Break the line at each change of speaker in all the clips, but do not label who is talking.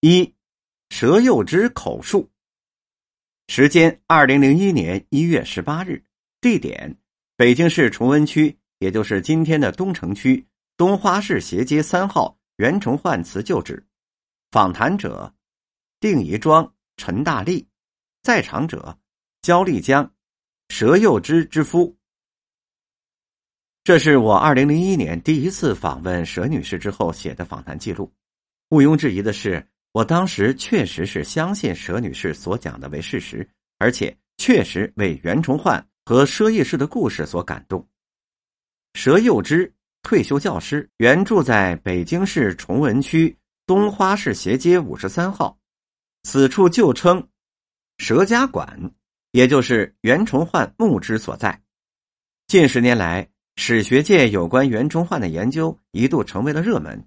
一，佘幼之口述。时间：二零零一年一月十八日。地点：北京市崇文区，也就是今天的东城区东花市斜街三号袁崇焕祠旧址。访谈者：定仪庄陈大力。在场者：焦丽江，佘幼之之夫。这是我二零零一年第一次访问佘女士之后写的访谈记录。毋庸置疑的是。我当时确实是相信佘女士所讲的为事实，而且确实为袁崇焕和佘义士的故事所感动。佘幼之，退休教师，原住在北京市崇文区东花市斜街五十三号，此处旧称佘家馆，也就是袁崇焕墓之所在。近十年来，史学界有关袁崇焕的研究一度成为了热门。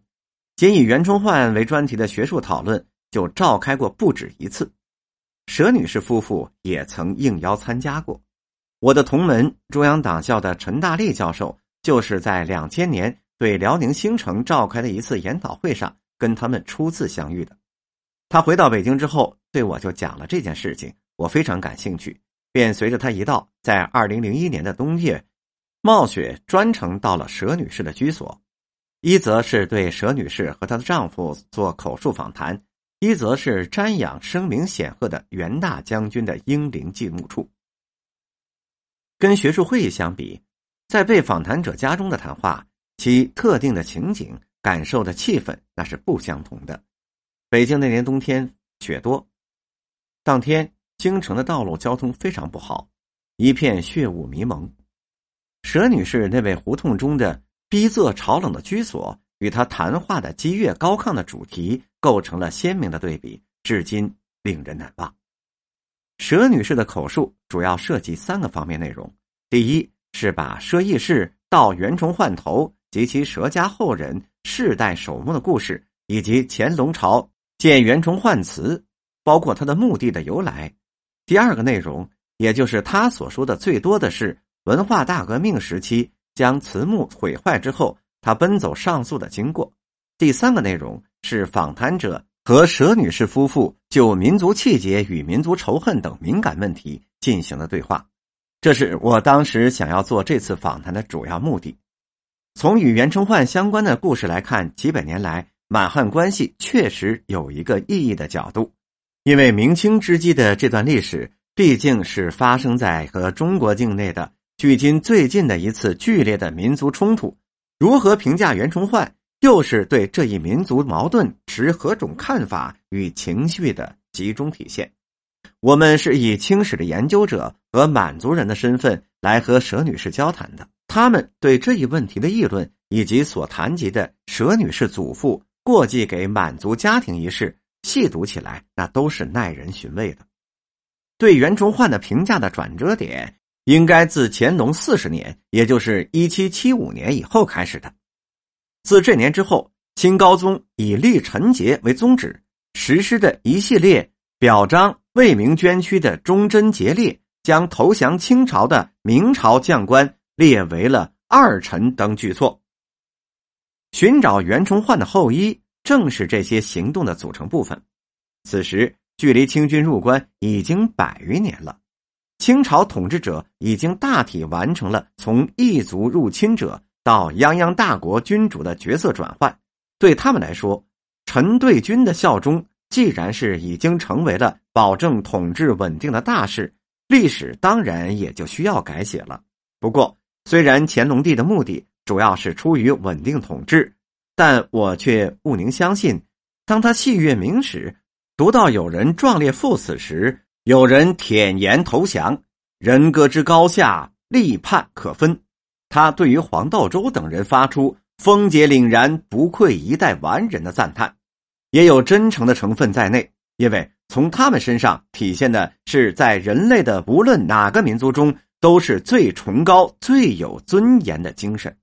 仅以袁崇焕为专题的学术讨论就召开过不止一次，佘女士夫妇也曾应邀参加过。我的同门中央党校的陈大力教授，就是在两千年对辽宁兴城召开的一次研讨会上跟他们初次相遇的。他回到北京之后，对我就讲了这件事情，我非常感兴趣，便随着他一道，在二零零一年的冬夜，冒雪专程到了佘女士的居所。一则是对佘女士和她的丈夫做口述访谈，一则是瞻仰声名显赫的袁大将军的英灵祭墓处。跟学术会议相比，在被访谈者家中的谈话，其特定的情景、感受的气氛那是不相同的。北京那年冬天雪多，当天京城的道路交通非常不好，一片血雾迷蒙。佘女士那位胡同中的。逼仄潮冷的居所与他谈话的激越高亢的主题构成了鲜明的对比，至今令人难忘。佘女士的口述主要涉及三个方面内容：第一是把佘义士到袁崇焕头及其佘家后人世代守墓的故事，以及乾隆朝建袁崇焕祠，包括他的墓地的由来；第二个内容，也就是他所说的最多的是文化大革命时期。将慈墓毁坏之后，他奔走上诉的经过。第三个内容是访谈者和佘女士夫妇就民族气节与民族仇恨等敏感问题进行了对话。这是我当时想要做这次访谈的主要目的。从与袁崇焕相关的故事来看，几百年来满汉关系确实有一个意义的角度，因为明清之际的这段历史毕竟是发生在和中国境内的。距今最近的一次剧烈的民族冲突，如何评价袁崇焕，又是对这一民族矛盾持何种看法与情绪的集中体现。我们是以清史的研究者和满族人的身份来和佘女士交谈的，他们对这一问题的议论以及所谈及的佘女士祖父过继给满族家庭一事，细读起来那都是耐人寻味的。对袁崇焕的评价的转折点。应该自乾隆四十年，也就是一七七五年以后开始的。自这年之后，清高宗以立臣节为宗旨，实施的一系列表彰为民捐躯的忠贞节烈，将投降清朝的明朝将官列为了二臣等举措。寻找袁崇焕的后裔，正是这些行动的组成部分。此时，距离清军入关已经百余年了。清朝统治者已经大体完成了从异族入侵者到泱泱大国君主的角色转换，对他们来说，臣对君的效忠既然是已经成为了保证统治稳定的大事，历史当然也就需要改写了。不过，虽然乾隆帝的目的主要是出于稳定统治，但我却毋宁相信，当他细阅明史，读到有人壮烈赴死时。有人舔言投降，人格之高下，立判可分。他对于黄道周等人发出风节凛然、不愧一代完人的赞叹，也有真诚的成分在内。因为从他们身上体现的是，在人类的无论哪个民族中，都是最崇高、最有尊严的精神。